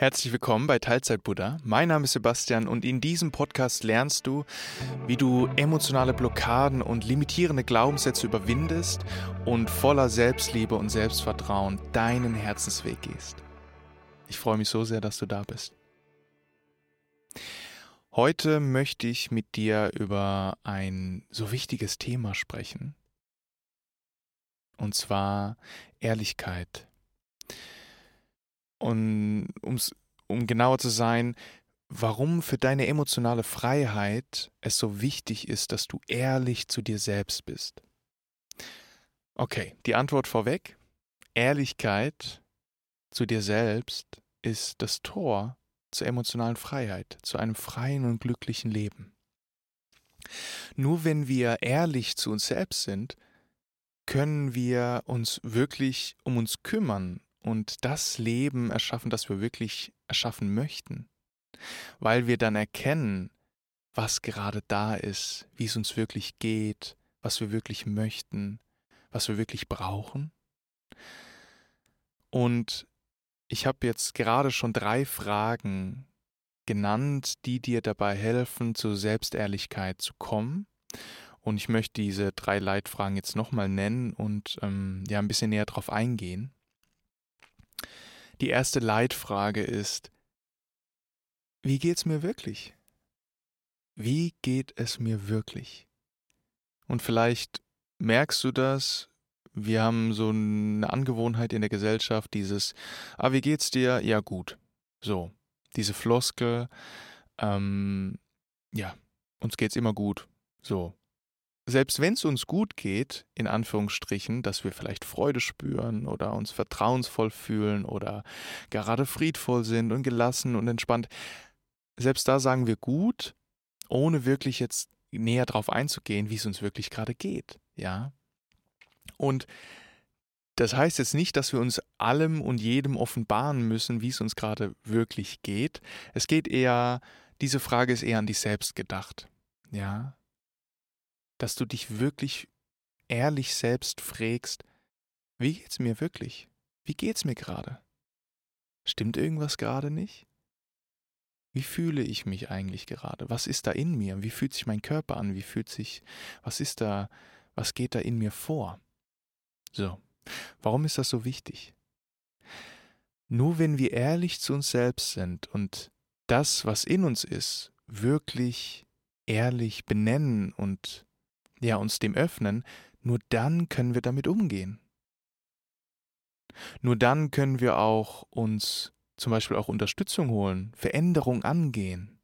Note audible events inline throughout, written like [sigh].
Herzlich willkommen bei Teilzeit Buddha. Mein Name ist Sebastian und in diesem Podcast lernst du, wie du emotionale Blockaden und limitierende Glaubenssätze überwindest und voller Selbstliebe und Selbstvertrauen deinen Herzensweg gehst. Ich freue mich so sehr, dass du da bist. Heute möchte ich mit dir über ein so wichtiges Thema sprechen. Und zwar Ehrlichkeit. Und um's, um genauer zu sein, warum für deine emotionale Freiheit es so wichtig ist, dass du ehrlich zu dir selbst bist. Okay, die Antwort vorweg. Ehrlichkeit zu dir selbst ist das Tor zur emotionalen Freiheit, zu einem freien und glücklichen Leben. Nur wenn wir ehrlich zu uns selbst sind, können wir uns wirklich um uns kümmern und das Leben erschaffen, das wir wirklich erschaffen möchten, weil wir dann erkennen, was gerade da ist, wie es uns wirklich geht, was wir wirklich möchten, was wir wirklich brauchen. Und ich habe jetzt gerade schon drei Fragen genannt, die dir dabei helfen, zur Selbstehrlichkeit zu kommen. Und ich möchte diese drei Leitfragen jetzt nochmal nennen und ähm, ja ein bisschen näher drauf eingehen. Die erste Leitfrage ist, wie geht's mir wirklich? Wie geht es mir wirklich? Und vielleicht merkst du das, wir haben so eine Angewohnheit in der Gesellschaft, dieses, ah, wie geht's dir? Ja, gut. So, diese Floskel, ähm, ja, uns geht's immer gut. So, selbst wenn es uns gut geht, in Anführungsstrichen, dass wir vielleicht Freude spüren oder uns vertrauensvoll fühlen oder gerade friedvoll sind und gelassen und entspannt, selbst da sagen wir gut, ohne wirklich jetzt näher darauf einzugehen, wie es uns wirklich gerade geht, ja. Und das heißt jetzt nicht, dass wir uns allem und jedem offenbaren müssen, wie es uns gerade wirklich geht. Es geht eher, diese Frage ist eher an dich selbst gedacht, ja dass du dich wirklich ehrlich selbst fragst, wie geht's mir wirklich? Wie geht's mir gerade? Stimmt irgendwas gerade nicht? Wie fühle ich mich eigentlich gerade? Was ist da in mir? Wie fühlt sich mein Körper an? Wie fühlt sich, was ist da, was geht da in mir vor? So, warum ist das so wichtig? Nur wenn wir ehrlich zu uns selbst sind und das, was in uns ist, wirklich ehrlich benennen und ja, uns dem öffnen, nur dann können wir damit umgehen. Nur dann können wir auch uns zum Beispiel auch Unterstützung holen, Veränderung angehen.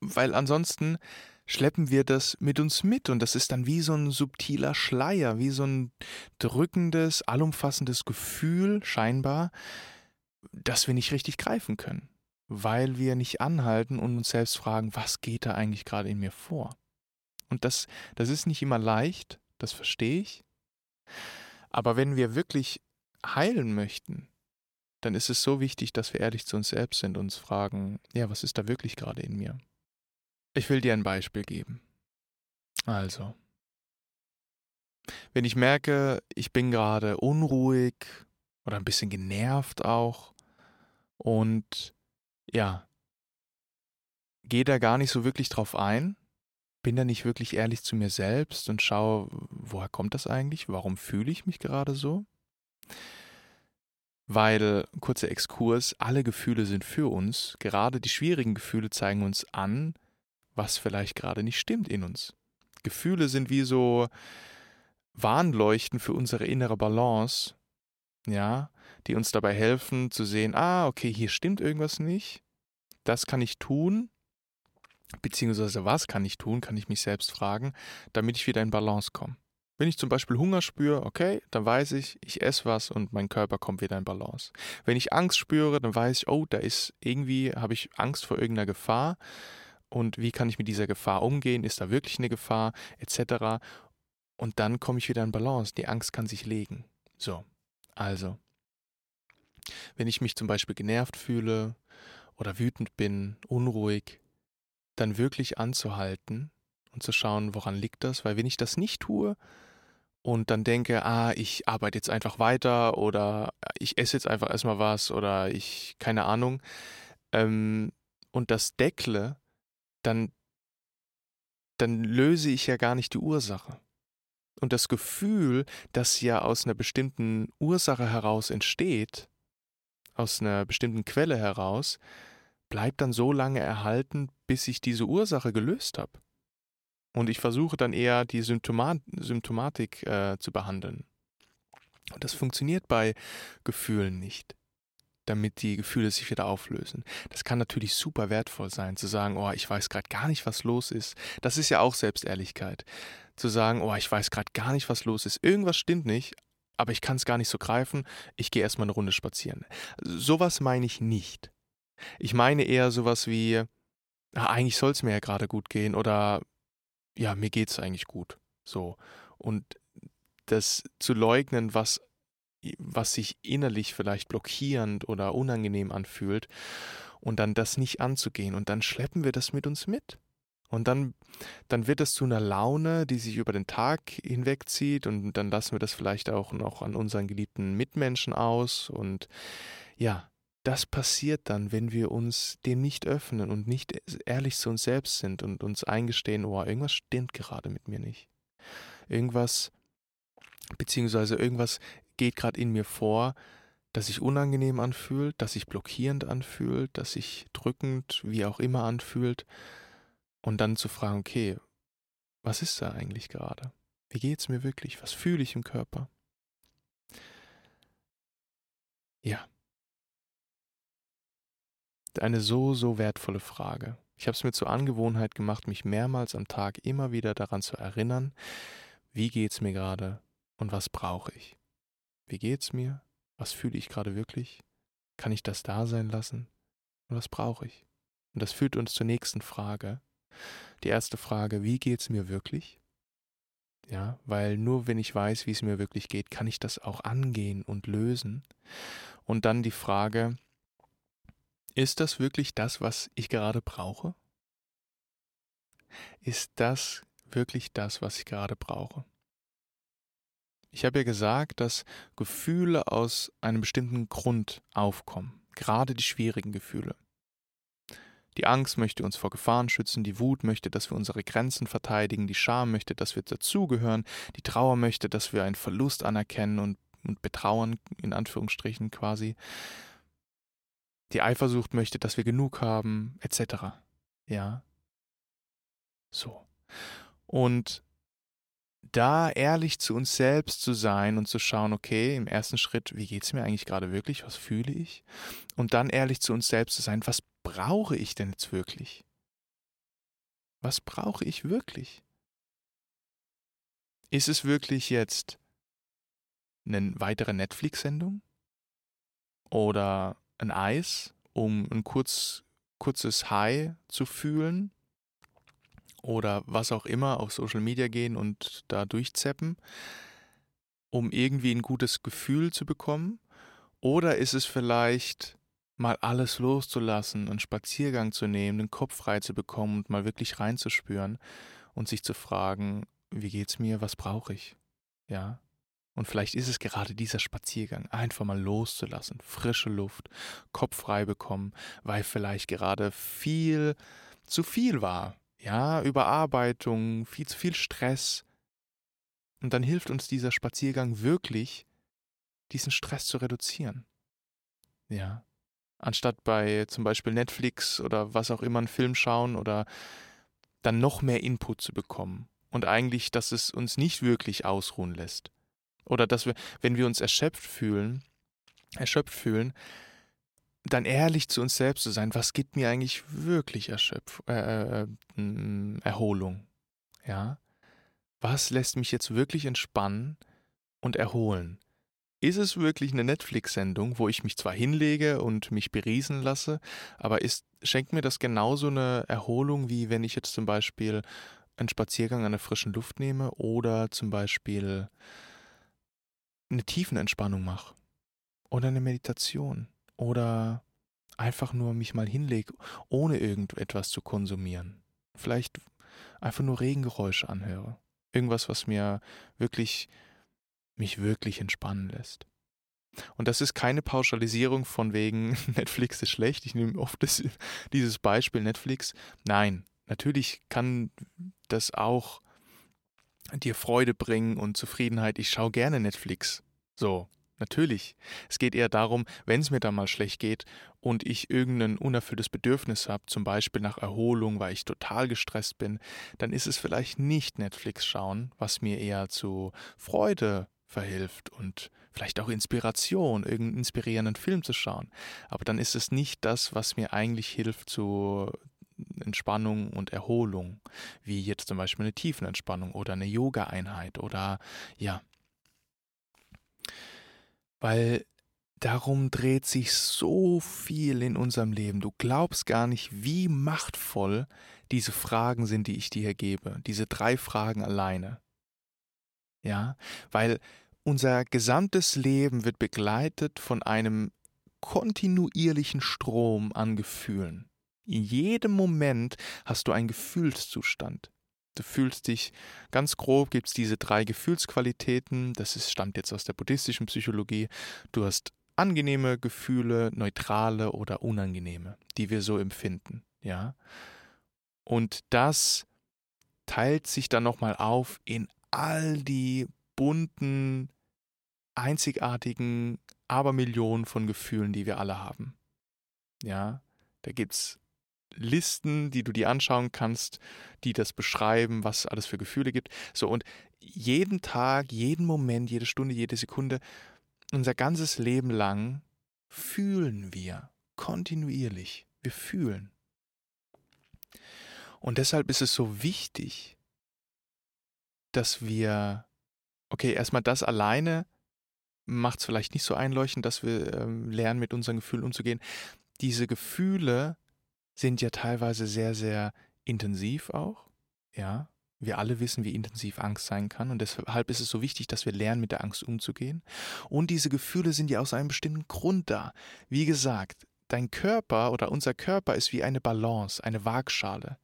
Weil ansonsten schleppen wir das mit uns mit und das ist dann wie so ein subtiler Schleier, wie so ein drückendes, allumfassendes Gefühl scheinbar, das wir nicht richtig greifen können, weil wir nicht anhalten und uns selbst fragen, was geht da eigentlich gerade in mir vor? Und das, das ist nicht immer leicht, das verstehe ich. Aber wenn wir wirklich heilen möchten, dann ist es so wichtig, dass wir ehrlich zu uns selbst sind und uns fragen, ja, was ist da wirklich gerade in mir? Ich will dir ein Beispiel geben. Also, wenn ich merke, ich bin gerade unruhig oder ein bisschen genervt auch und ja, gehe da gar nicht so wirklich drauf ein, bin da nicht wirklich ehrlich zu mir selbst und schaue, woher kommt das eigentlich? Warum fühle ich mich gerade so? Weil, kurzer Exkurs, alle Gefühle sind für uns, gerade die schwierigen Gefühle zeigen uns an, was vielleicht gerade nicht stimmt in uns. Gefühle sind wie so Warnleuchten für unsere innere Balance, ja, die uns dabei helfen zu sehen, ah, okay, hier stimmt irgendwas nicht, das kann ich tun, Beziehungsweise was kann ich tun, kann ich mich selbst fragen, damit ich wieder in Balance komme. Wenn ich zum Beispiel Hunger spüre, okay, dann weiß ich, ich esse was und mein Körper kommt wieder in Balance. Wenn ich Angst spüre, dann weiß ich, oh, da ist irgendwie, habe ich Angst vor irgendeiner Gefahr und wie kann ich mit dieser Gefahr umgehen? Ist da wirklich eine Gefahr? Etc. Und dann komme ich wieder in Balance. Die Angst kann sich legen. So, also, wenn ich mich zum Beispiel genervt fühle oder wütend bin, unruhig, dann wirklich anzuhalten und zu schauen, woran liegt das, weil wenn ich das nicht tue und dann denke, ah, ich arbeite jetzt einfach weiter oder ich esse jetzt einfach erstmal was oder ich, keine Ahnung, ähm, und das deckle, dann, dann löse ich ja gar nicht die Ursache. Und das Gefühl, das ja aus einer bestimmten Ursache heraus entsteht, aus einer bestimmten Quelle heraus, bleibt dann so lange erhalten, bis ich diese Ursache gelöst habe. Und ich versuche dann eher die Symptomat Symptomatik äh, zu behandeln. Und das funktioniert bei Gefühlen nicht, damit die Gefühle sich wieder auflösen. Das kann natürlich super wertvoll sein, zu sagen, oh, ich weiß gerade gar nicht, was los ist. Das ist ja auch Selbstehrlichkeit. Zu sagen, oh, ich weiß gerade gar nicht, was los ist. Irgendwas stimmt nicht, aber ich kann es gar nicht so greifen. Ich gehe erstmal eine Runde spazieren. Sowas meine ich nicht. Ich meine eher sowas wie, ah, eigentlich soll es mir ja gerade gut gehen oder ja, mir geht's eigentlich gut. So. Und das zu leugnen, was, was sich innerlich vielleicht blockierend oder unangenehm anfühlt, und dann das nicht anzugehen. Und dann schleppen wir das mit uns mit. Und dann, dann wird es zu einer Laune, die sich über den Tag hinwegzieht. Und dann lassen wir das vielleicht auch noch an unseren geliebten Mitmenschen aus. Und ja, das passiert dann, wenn wir uns dem nicht öffnen und nicht ehrlich zu uns selbst sind und uns eingestehen, oh, irgendwas stimmt gerade mit mir nicht. Irgendwas, beziehungsweise irgendwas geht gerade in mir vor, das sich unangenehm anfühlt, das sich blockierend anfühlt, das sich drückend, wie auch immer anfühlt. Und dann zu fragen, okay, was ist da eigentlich gerade? Wie geht's mir wirklich? Was fühle ich im Körper? Ja, eine so, so wertvolle Frage. Ich habe es mir zur Angewohnheit gemacht, mich mehrmals am Tag immer wieder daran zu erinnern, wie geht's mir gerade und was brauche ich? Wie geht's mir? Was fühle ich gerade wirklich? Kann ich das da sein lassen? Und was brauche ich? Und das führt uns zur nächsten Frage. Die erste Frage, wie geht's mir wirklich? Ja, weil nur wenn ich weiß, wie es mir wirklich geht, kann ich das auch angehen und lösen. Und dann die Frage, ist das wirklich das, was ich gerade brauche? Ist das wirklich das, was ich gerade brauche? Ich habe ja gesagt, dass Gefühle aus einem bestimmten Grund aufkommen, gerade die schwierigen Gefühle. Die Angst möchte uns vor Gefahren schützen, die Wut möchte, dass wir unsere Grenzen verteidigen, die Scham möchte, dass wir dazugehören, die Trauer möchte, dass wir einen Verlust anerkennen und, und betrauern, in Anführungsstrichen quasi. Die Eifersucht möchte, dass wir genug haben, etc. Ja. So. Und da ehrlich zu uns selbst zu sein und zu schauen, okay, im ersten Schritt, wie geht es mir eigentlich gerade wirklich, was fühle ich? Und dann ehrlich zu uns selbst zu sein, was brauche ich denn jetzt wirklich? Was brauche ich wirklich? Ist es wirklich jetzt eine weitere Netflix-Sendung? Oder ein Eis, um ein kurz, kurzes High zu fühlen oder was auch immer auf Social Media gehen und da durchzeppen, um irgendwie ein gutes Gefühl zu bekommen? Oder ist es vielleicht mal alles loszulassen, einen Spaziergang zu nehmen, den Kopf frei zu bekommen und mal wirklich reinzuspüren und sich zu fragen, wie geht's mir, was brauche ich? Ja, und vielleicht ist es gerade dieser Spaziergang, einfach mal loszulassen, frische Luft, Kopf frei bekommen, weil vielleicht gerade viel zu viel war. Ja, Überarbeitung, viel zu viel Stress. Und dann hilft uns dieser Spaziergang wirklich, diesen Stress zu reduzieren. Ja. Anstatt bei zum Beispiel Netflix oder was auch immer einen Film schauen oder dann noch mehr Input zu bekommen. Und eigentlich, dass es uns nicht wirklich ausruhen lässt. Oder dass wir, wenn wir uns erschöpft fühlen, erschöpft fühlen, dann ehrlich zu uns selbst zu sein, was gibt mir eigentlich wirklich Erschöpf äh, äh, mm, Erholung? Ja? Was lässt mich jetzt wirklich entspannen und erholen? Ist es wirklich eine Netflix-Sendung, wo ich mich zwar hinlege und mich beriesen lasse, aber ist, schenkt mir das genauso eine Erholung, wie wenn ich jetzt zum Beispiel einen Spaziergang an der frischen Luft nehme oder zum Beispiel eine Tiefenentspannung mache oder eine Meditation oder einfach nur mich mal hinlege, ohne irgendetwas zu konsumieren. Vielleicht einfach nur Regengeräusche anhöre. Irgendwas, was mir wirklich mich wirklich entspannen lässt. Und das ist keine Pauschalisierung von wegen [laughs] Netflix ist schlecht. Ich nehme oft das, dieses Beispiel Netflix. Nein, natürlich kann das auch dir Freude bringen und Zufriedenheit. Ich schaue gerne Netflix. So, natürlich. Es geht eher darum, wenn es mir da mal schlecht geht und ich irgendein unerfülltes Bedürfnis habe, zum Beispiel nach Erholung, weil ich total gestresst bin, dann ist es vielleicht nicht Netflix schauen, was mir eher zu Freude verhilft und vielleicht auch Inspiration, irgendeinen inspirierenden Film zu schauen. Aber dann ist es nicht das, was mir eigentlich hilft zu Entspannung und Erholung, wie jetzt zum Beispiel eine Tiefenentspannung oder eine Yoga-Einheit oder ja. Weil darum dreht sich so viel in unserem Leben. Du glaubst gar nicht, wie machtvoll diese Fragen sind, die ich dir hier gebe. Diese drei Fragen alleine. Ja, weil unser gesamtes Leben wird begleitet von einem kontinuierlichen Strom an Gefühlen. In jedem Moment hast du einen Gefühlszustand. Du fühlst dich, ganz grob gibt es diese drei Gefühlsqualitäten, das ist, stammt jetzt aus der buddhistischen Psychologie. Du hast angenehme Gefühle, neutrale oder unangenehme, die wir so empfinden, ja. Und das teilt sich dann nochmal auf in all die bunten, einzigartigen Abermillionen von Gefühlen, die wir alle haben. Ja, da es Listen, die du dir anschauen kannst, die das beschreiben, was es alles für Gefühle gibt. So, und jeden Tag, jeden Moment, jede Stunde, jede Sekunde, unser ganzes Leben lang fühlen wir kontinuierlich. Wir fühlen. Und deshalb ist es so wichtig, dass wir okay, erstmal das alleine macht es vielleicht nicht so einleuchtend, dass wir ähm, lernen, mit unseren Gefühlen umzugehen. Diese Gefühle sind ja teilweise sehr, sehr intensiv auch. Ja, wir alle wissen, wie intensiv Angst sein kann und deshalb ist es so wichtig, dass wir lernen, mit der Angst umzugehen. Und diese Gefühle sind ja aus einem bestimmten Grund da. Wie gesagt, dein Körper oder unser Körper ist wie eine Balance, eine Waagschale.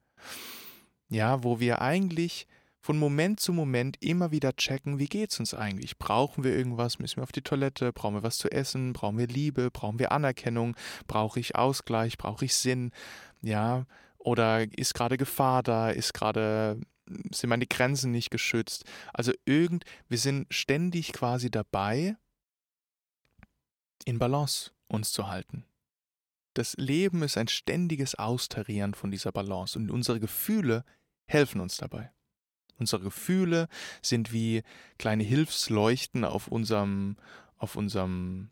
Ja, wo wir eigentlich von Moment zu Moment immer wieder checken, wie geht's uns eigentlich? Brauchen wir irgendwas? Müssen wir auf die Toilette? Brauchen wir was zu essen? Brauchen wir Liebe? Brauchen wir Anerkennung? Brauche ich Ausgleich? Brauche ich Sinn? Ja, oder ist gerade Gefahr da? Ist gerade sind meine Grenzen nicht geschützt? Also irgend wir sind ständig quasi dabei in Balance uns zu halten. Das Leben ist ein ständiges Austarieren von dieser Balance und unsere Gefühle helfen uns dabei. Unsere Gefühle sind wie kleine Hilfsleuchten auf unserem, auf unserem,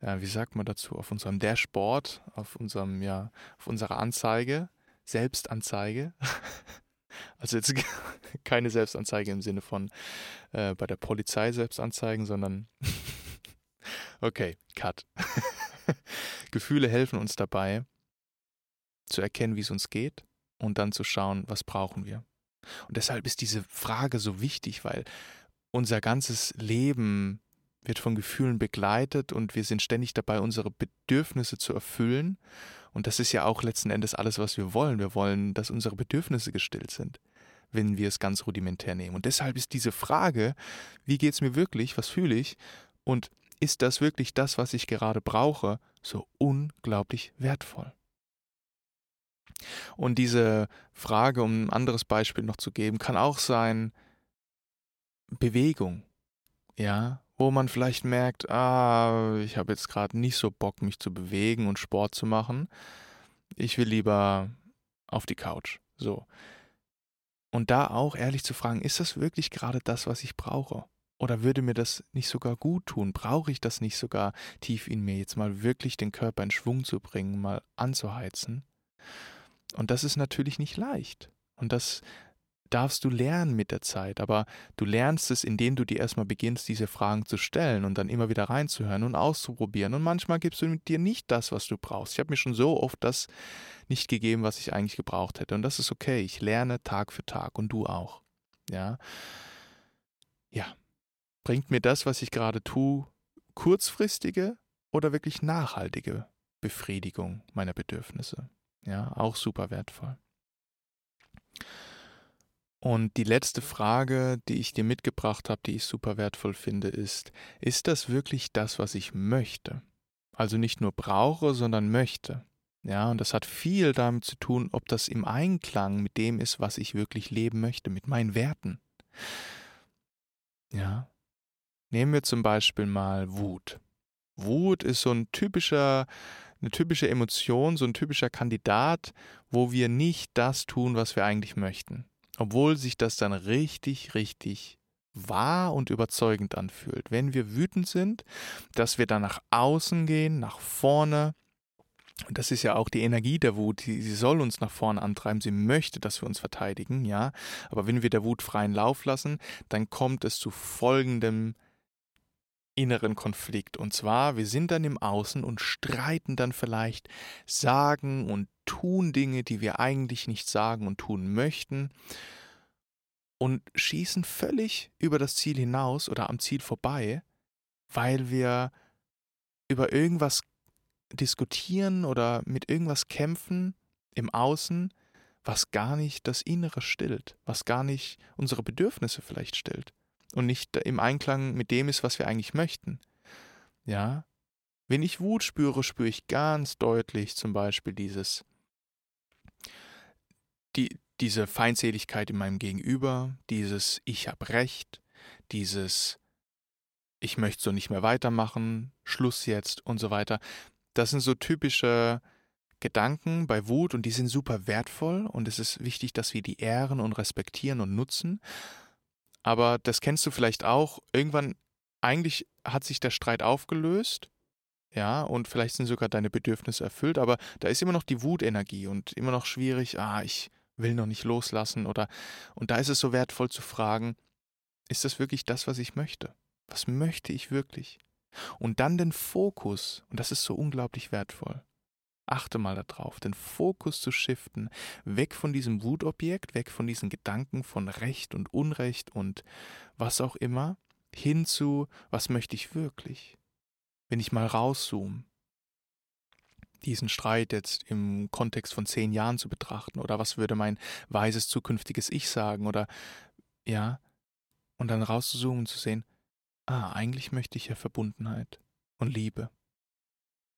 ja, wie sagt man dazu, auf unserem Dashboard, auf unserem, ja, auf unserer Anzeige, Selbstanzeige. [laughs] Also jetzt [laughs] keine Selbstanzeige im Sinne von äh, bei der Polizei Selbstanzeigen, sondern [laughs] okay, Cut. Gefühle helfen uns dabei, zu erkennen, wie es uns geht und dann zu schauen, was brauchen wir. Und deshalb ist diese Frage so wichtig, weil unser ganzes Leben wird von Gefühlen begleitet und wir sind ständig dabei, unsere Bedürfnisse zu erfüllen. Und das ist ja auch letzten Endes alles, was wir wollen. Wir wollen, dass unsere Bedürfnisse gestillt sind, wenn wir es ganz rudimentär nehmen. Und deshalb ist diese Frage, wie geht es mir wirklich, was fühle ich und ist das wirklich das, was ich gerade brauche, so unglaublich wertvoll. Und diese Frage, um ein anderes Beispiel noch zu geben, kann auch sein Bewegung. Ja, wo man vielleicht merkt, ah, ich habe jetzt gerade nicht so Bock, mich zu bewegen und Sport zu machen. Ich will lieber auf die Couch. So. Und da auch ehrlich zu fragen, ist das wirklich gerade das, was ich brauche? Oder würde mir das nicht sogar gut tun? Brauche ich das nicht sogar tief in mir, jetzt mal wirklich den Körper in Schwung zu bringen, mal anzuheizen? Und das ist natürlich nicht leicht. Und das darfst du lernen mit der Zeit, aber du lernst es, indem du dir erstmal beginnst, diese Fragen zu stellen und dann immer wieder reinzuhören und auszuprobieren. Und manchmal gibst du mit dir nicht das, was du brauchst. Ich habe mir schon so oft das nicht gegeben, was ich eigentlich gebraucht hätte. Und das ist okay. Ich lerne Tag für Tag und du auch. Ja. Ja. Bringt mir das, was ich gerade tue, kurzfristige oder wirklich nachhaltige Befriedigung meiner Bedürfnisse? Ja, auch super wertvoll. Und die letzte Frage, die ich dir mitgebracht habe, die ich super wertvoll finde, ist, ist das wirklich das, was ich möchte? Also nicht nur brauche, sondern möchte. Ja, und das hat viel damit zu tun, ob das im Einklang mit dem ist, was ich wirklich leben möchte, mit meinen Werten. Ja. Nehmen wir zum Beispiel mal Wut. Wut ist so ein typischer, eine typische Emotion, so ein typischer Kandidat, wo wir nicht das tun, was wir eigentlich möchten. Obwohl sich das dann richtig, richtig wahr und überzeugend anfühlt. Wenn wir wütend sind, dass wir dann nach außen gehen, nach vorne. Und das ist ja auch die Energie der Wut. Sie soll uns nach vorne antreiben. Sie möchte, dass wir uns verteidigen, ja. Aber wenn wir der Wut freien Lauf lassen, dann kommt es zu folgendem inneren Konflikt. Und zwar, wir sind dann im Außen und streiten dann vielleicht, sagen und tun Dinge, die wir eigentlich nicht sagen und tun möchten und schießen völlig über das Ziel hinaus oder am Ziel vorbei, weil wir über irgendwas diskutieren oder mit irgendwas kämpfen im Außen, was gar nicht das Innere stillt, was gar nicht unsere Bedürfnisse vielleicht stillt und nicht im Einklang mit dem ist, was wir eigentlich möchten. Ja, wenn ich Wut spüre, spüre ich ganz deutlich zum Beispiel dieses, die, diese Feindseligkeit in meinem Gegenüber, dieses Ich habe Recht, dieses Ich möchte so nicht mehr weitermachen, Schluss jetzt und so weiter. Das sind so typische Gedanken bei Wut und die sind super wertvoll und es ist wichtig, dass wir die ehren und respektieren und nutzen. Aber das kennst du vielleicht auch. Irgendwann, eigentlich hat sich der Streit aufgelöst. Ja, und vielleicht sind sogar deine Bedürfnisse erfüllt, aber da ist immer noch die Wutenergie und immer noch schwierig, ah, ich will noch nicht loslassen oder und da ist es so wertvoll zu fragen, ist das wirklich das, was ich möchte? Was möchte ich wirklich? Und dann den Fokus, und das ist so unglaublich wertvoll. Achte mal darauf, den Fokus zu shiften, weg von diesem Wutobjekt, weg von diesen Gedanken von Recht und Unrecht und was auch immer, hin zu, was möchte ich wirklich? Wenn ich mal rauszoome, diesen Streit jetzt im Kontext von zehn Jahren zu betrachten oder was würde mein weises zukünftiges Ich sagen oder ja, und dann rauszuzoomen zu sehen, ah, eigentlich möchte ich ja Verbundenheit und Liebe.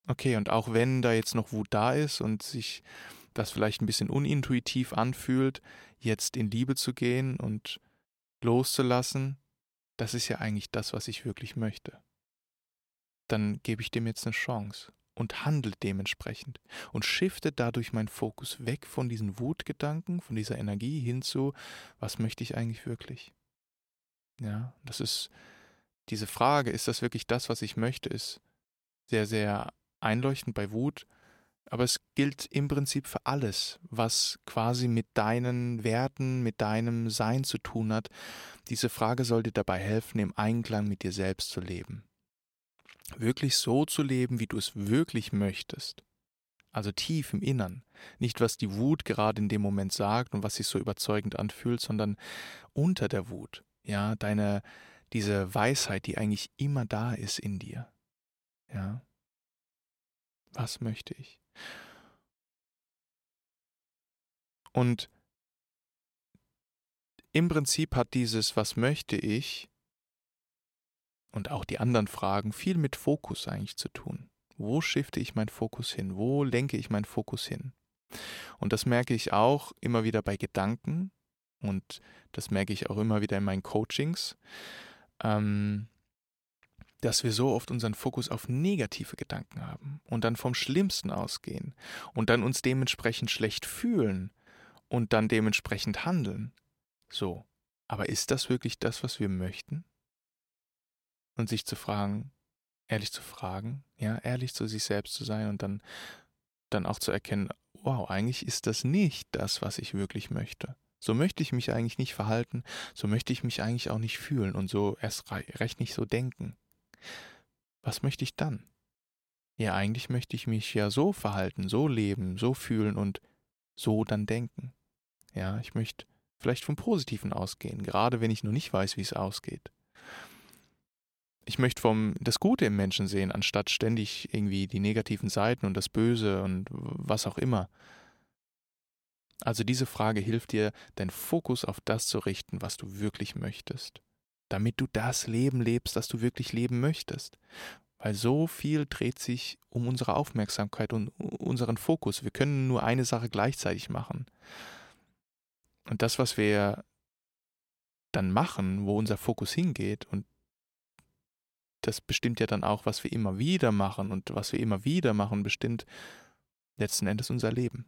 Okay, und auch wenn da jetzt noch Wut da ist und sich das vielleicht ein bisschen unintuitiv anfühlt, jetzt in Liebe zu gehen und loszulassen, das ist ja eigentlich das, was ich wirklich möchte. Dann gebe ich dem jetzt eine Chance und handle dementsprechend und shifte dadurch meinen Fokus weg von diesen Wutgedanken, von dieser Energie hin zu, was möchte ich eigentlich wirklich? Ja, das ist diese Frage, ist das wirklich das, was ich möchte, ist sehr, sehr einleuchtend bei Wut, aber es gilt im Prinzip für alles, was quasi mit deinen Werten, mit deinem Sein zu tun hat. Diese Frage soll dir dabei helfen, im Einklang mit dir selbst zu leben wirklich so zu leben, wie du es wirklich möchtest. Also tief im Innern. Nicht, was die Wut gerade in dem Moment sagt und was sich so überzeugend anfühlt, sondern unter der Wut. Ja, deine, diese Weisheit, die eigentlich immer da ist in dir. Ja. Was möchte ich? Und im Prinzip hat dieses Was möchte ich und auch die anderen Fragen viel mit Fokus eigentlich zu tun. Wo shifte ich meinen Fokus hin? Wo lenke ich meinen Fokus hin? Und das merke ich auch immer wieder bei Gedanken und das merke ich auch immer wieder in meinen Coachings, ähm, dass wir so oft unseren Fokus auf negative Gedanken haben und dann vom Schlimmsten ausgehen und dann uns dementsprechend schlecht fühlen und dann dementsprechend handeln. So, aber ist das wirklich das, was wir möchten? und sich zu fragen, ehrlich zu fragen, ja, ehrlich zu sich selbst zu sein und dann, dann auch zu erkennen, wow, eigentlich ist das nicht das, was ich wirklich möchte. So möchte ich mich eigentlich nicht verhalten, so möchte ich mich eigentlich auch nicht fühlen und so erst recht nicht so denken. Was möchte ich dann? Ja, eigentlich möchte ich mich ja so verhalten, so leben, so fühlen und so dann denken. Ja, ich möchte vielleicht vom Positiven ausgehen, gerade wenn ich noch nicht weiß, wie es ausgeht ich möchte vom das Gute im Menschen sehen, anstatt ständig irgendwie die negativen Seiten und das Böse und was auch immer. Also diese Frage hilft dir, deinen Fokus auf das zu richten, was du wirklich möchtest, damit du das Leben lebst, das du wirklich leben möchtest. Weil so viel dreht sich um unsere Aufmerksamkeit und unseren Fokus. Wir können nur eine Sache gleichzeitig machen. Und das, was wir dann machen, wo unser Fokus hingeht, und das bestimmt ja dann auch, was wir immer wieder machen. Und was wir immer wieder machen, bestimmt letzten Endes unser Leben.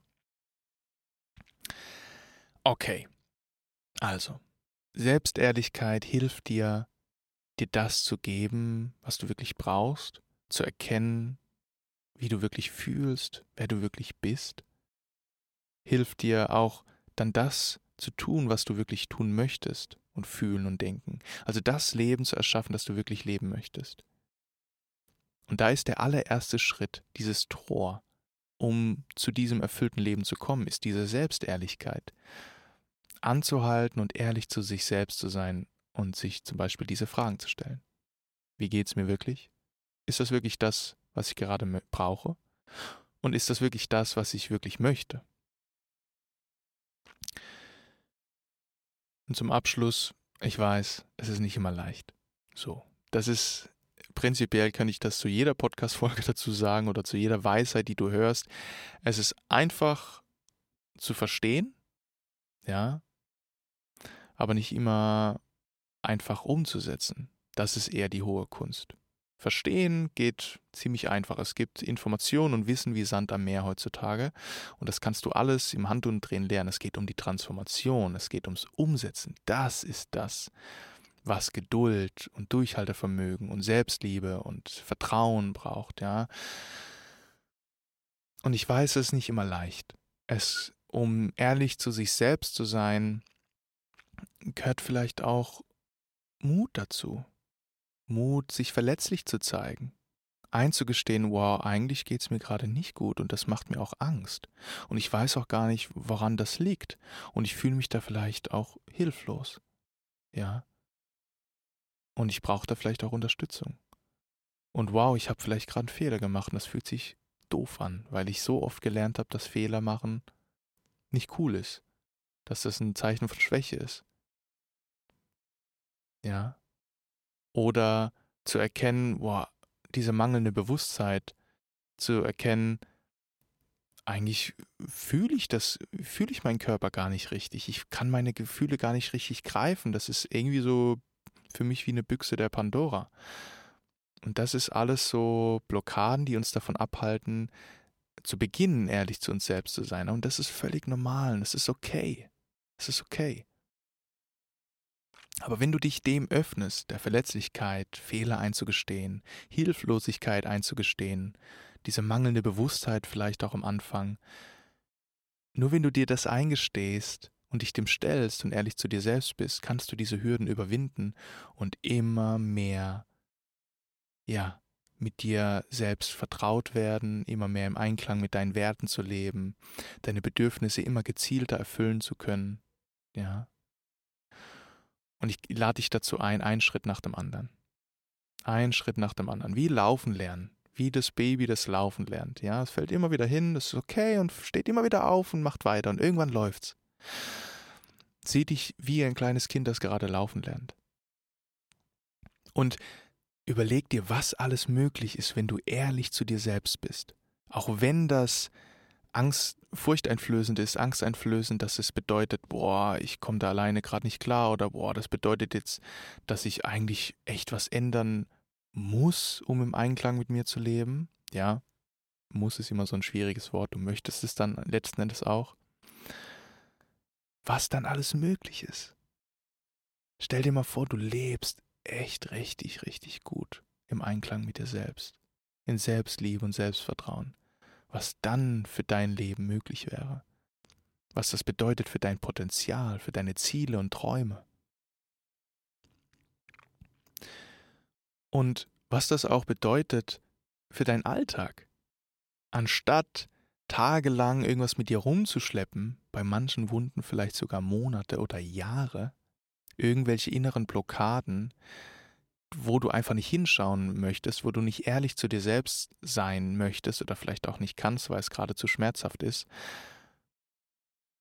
Okay. Also, Selbstehrlichkeit hilft dir, dir das zu geben, was du wirklich brauchst, zu erkennen, wie du wirklich fühlst, wer du wirklich bist. Hilft dir auch dann das zu tun, was du wirklich tun möchtest und fühlen und denken. Also das Leben zu erschaffen, das du wirklich leben möchtest. Und da ist der allererste Schritt, dieses Tor, um zu diesem erfüllten Leben zu kommen, ist diese Selbstehrlichkeit. Anzuhalten und ehrlich zu sich selbst zu sein und sich zum Beispiel diese Fragen zu stellen. Wie geht es mir wirklich? Ist das wirklich das, was ich gerade brauche? Und ist das wirklich das, was ich wirklich möchte? Und zum Abschluss, ich weiß, es ist nicht immer leicht. So, das ist prinzipiell kann ich das zu jeder Podcast-Folge [laughs] dazu sagen oder zu jeder Weisheit, die du hörst. Es ist einfach zu verstehen, ja, aber nicht immer einfach umzusetzen. Das ist eher die hohe Kunst. Verstehen geht ziemlich einfach. Es gibt Informationen und Wissen wie Sand am Meer heutzutage. Und das kannst du alles im Handumdrehen lernen. Es geht um die Transformation, es geht ums Umsetzen. Das ist das, was Geduld und Durchhaltevermögen und Selbstliebe und Vertrauen braucht, ja. Und ich weiß, es ist nicht immer leicht. Es, um ehrlich zu sich selbst zu sein, gehört vielleicht auch Mut dazu. Mut, sich verletzlich zu zeigen. Einzugestehen, wow, eigentlich geht es mir gerade nicht gut und das macht mir auch Angst. Und ich weiß auch gar nicht, woran das liegt. Und ich fühle mich da vielleicht auch hilflos. Ja. Und ich brauche da vielleicht auch Unterstützung. Und wow, ich habe vielleicht gerade einen Fehler gemacht und das fühlt sich doof an, weil ich so oft gelernt habe, dass Fehler machen nicht cool ist. Dass das ein Zeichen von Schwäche ist. Ja. Oder zu erkennen, boah, diese mangelnde Bewusstheit, zu erkennen, eigentlich fühle ich das, fühle ich meinen Körper gar nicht richtig. Ich kann meine Gefühle gar nicht richtig greifen. Das ist irgendwie so für mich wie eine Büchse der Pandora. Und das ist alles so Blockaden, die uns davon abhalten, zu beginnen, ehrlich zu uns selbst zu sein. Und das ist völlig normal. Das ist okay. Das ist okay. Aber wenn du dich dem öffnest, der Verletzlichkeit, Fehler einzugestehen, Hilflosigkeit einzugestehen, diese mangelnde Bewusstheit vielleicht auch am Anfang, nur wenn du dir das eingestehst und dich dem stellst und ehrlich zu dir selbst bist, kannst du diese Hürden überwinden und immer mehr, ja, mit dir selbst vertraut werden, immer mehr im Einklang mit deinen Werten zu leben, deine Bedürfnisse immer gezielter erfüllen zu können, ja. Und ich lade dich dazu ein, einen Schritt nach dem anderen. Ein Schritt nach dem anderen. Wie laufen lernen. Wie das Baby das Laufen lernt. Ja, es fällt immer wieder hin, das ist okay und steht immer wieder auf und macht weiter und irgendwann läuft's. Sieh dich wie ein kleines Kind, das gerade laufen lernt. Und überleg dir, was alles möglich ist, wenn du ehrlich zu dir selbst bist. Auch wenn das Angst, furchteinflößend ist, angsteinflößend, dass es bedeutet, boah, ich komme da alleine gerade nicht klar oder boah, das bedeutet jetzt, dass ich eigentlich echt was ändern muss, um im Einklang mit mir zu leben. Ja, muss ist immer so ein schwieriges Wort, du möchtest es dann letzten Endes auch was dann alles möglich ist. Stell dir mal vor, du lebst echt richtig, richtig gut im Einklang mit dir selbst, in Selbstliebe und Selbstvertrauen, was dann für dein Leben möglich wäre, was das bedeutet für dein Potenzial, für deine Ziele und Träume. Und was das auch bedeutet für deinen Alltag. Anstatt tagelang irgendwas mit dir rumzuschleppen, bei manchen Wunden vielleicht sogar Monate oder Jahre, irgendwelche inneren Blockaden, wo du einfach nicht hinschauen möchtest, wo du nicht ehrlich zu dir selbst sein möchtest oder vielleicht auch nicht kannst, weil es gerade zu schmerzhaft ist,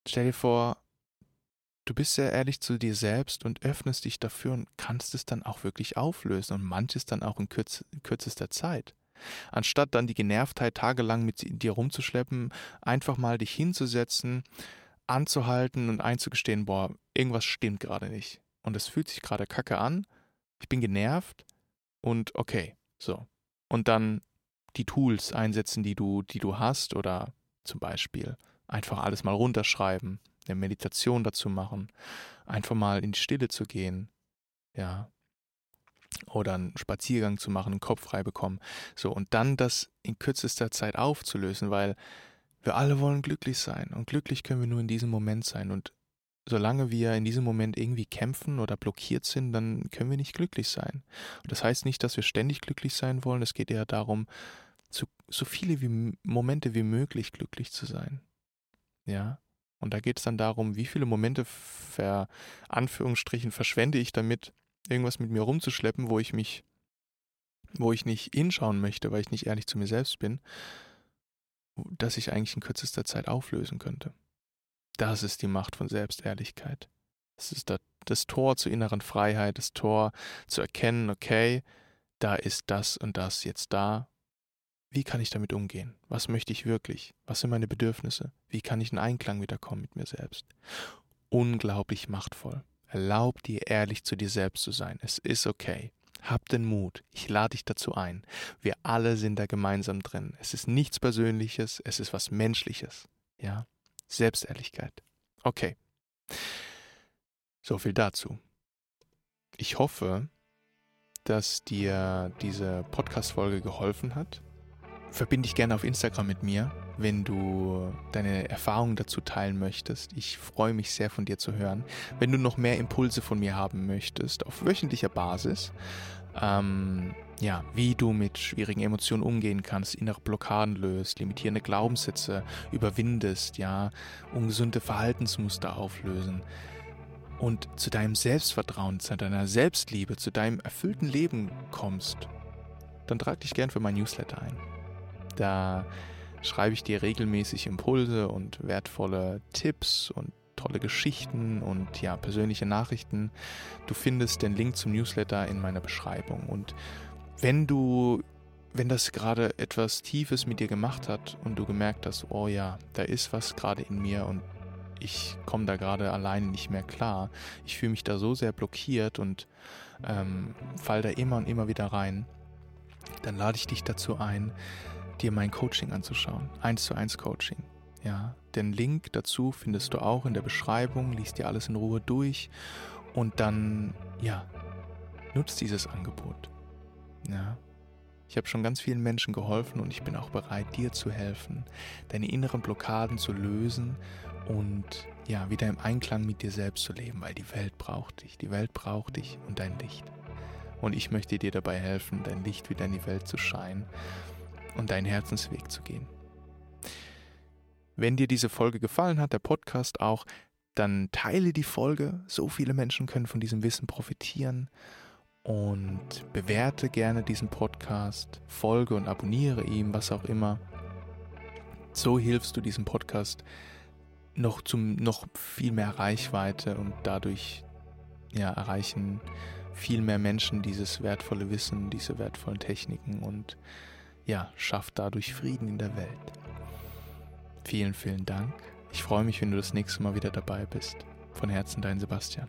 Stell dir vor, du bist sehr ehrlich zu dir selbst und öffnest dich dafür und kannst es dann auch wirklich auflösen und manches dann auch in, kürz, in kürzester Zeit. Anstatt dann die Genervtheit tagelang mit dir rumzuschleppen, einfach mal dich hinzusetzen, anzuhalten und einzugestehen, boah, irgendwas stimmt gerade nicht. Und es fühlt sich gerade kacke an, ich bin genervt und okay, so. Und dann die Tools einsetzen, die du, die du hast oder zum Beispiel einfach alles mal runterschreiben, eine Meditation dazu machen, einfach mal in die Stille zu gehen, ja, oder einen Spaziergang zu machen, einen Kopf frei bekommen, so und dann das in kürzester Zeit aufzulösen, weil wir alle wollen glücklich sein und glücklich können wir nur in diesem Moment sein. Und solange wir in diesem Moment irgendwie kämpfen oder blockiert sind, dann können wir nicht glücklich sein. Und das heißt nicht, dass wir ständig glücklich sein wollen, es geht eher darum, zu, so viele wie Momente wie möglich glücklich zu sein. Ja. Und da geht es dann darum, wie viele Momente ver Anführungsstrichen verschwende ich damit, irgendwas mit mir rumzuschleppen, wo ich mich, wo ich nicht hinschauen möchte, weil ich nicht ehrlich zu mir selbst bin, dass ich eigentlich in kürzester Zeit auflösen könnte. Das ist die Macht von Selbstehrlichkeit. Das ist das Tor zur inneren Freiheit, das Tor zu erkennen, okay, da ist das und das jetzt da wie kann ich damit umgehen? Was möchte ich wirklich? Was sind meine Bedürfnisse? Wie kann ich in Einklang wiederkommen mit mir selbst? Unglaublich machtvoll. Erlaub dir ehrlich zu dir selbst zu sein. Es ist okay. Hab den Mut. Ich lade dich dazu ein. Wir alle sind da gemeinsam drin. Es ist nichts Persönliches, es ist was Menschliches. Ja? Selbstehrlichkeit. Okay. So viel dazu. Ich hoffe, dass dir diese Podcast-Folge geholfen hat verbinde dich gerne auf Instagram mit mir, wenn du deine Erfahrungen dazu teilen möchtest. Ich freue mich sehr von dir zu hören. Wenn du noch mehr Impulse von mir haben möchtest, auf wöchentlicher Basis, ähm, ja, wie du mit schwierigen Emotionen umgehen kannst, innere Blockaden löst, limitierende Glaubenssätze überwindest, ja, ungesunde Verhaltensmuster auflösen und zu deinem Selbstvertrauen, zu deiner Selbstliebe, zu deinem erfüllten Leben kommst, dann trag dich gern für mein Newsletter ein. Da schreibe ich dir regelmäßig Impulse und wertvolle Tipps und tolle Geschichten und ja, persönliche Nachrichten. Du findest den Link zum Newsletter in meiner Beschreibung. Und wenn du, wenn das gerade etwas Tiefes mit dir gemacht hat und du gemerkt hast, oh ja, da ist was gerade in mir und ich komme da gerade alleine nicht mehr klar, ich fühle mich da so sehr blockiert und ähm, fall da immer und immer wieder rein, dann lade ich dich dazu ein, dir mein Coaching anzuschauen. 1 zu 1 Coaching. Ja, den Link dazu findest du auch in der Beschreibung, liest dir alles in Ruhe durch und dann, ja, nutzt dieses Angebot. Ja. Ich habe schon ganz vielen Menschen geholfen und ich bin auch bereit, dir zu helfen, deine inneren Blockaden zu lösen und ja, wieder im Einklang mit dir selbst zu leben, weil die Welt braucht dich. Die Welt braucht dich und dein Licht. Und ich möchte dir dabei helfen, dein Licht wieder in die Welt zu scheinen und deinen Herzensweg zu gehen. Wenn dir diese Folge gefallen hat, der Podcast auch, dann teile die Folge. So viele Menschen können von diesem Wissen profitieren. Und bewerte gerne diesen Podcast, folge und abonniere ihm, was auch immer. So hilfst du diesem Podcast noch zum noch viel mehr Reichweite und dadurch ja, erreichen viel mehr Menschen dieses wertvolle Wissen, diese wertvollen Techniken und ja, schafft dadurch Frieden in der Welt. Vielen, vielen Dank. Ich freue mich, wenn du das nächste Mal wieder dabei bist. Von Herzen dein Sebastian.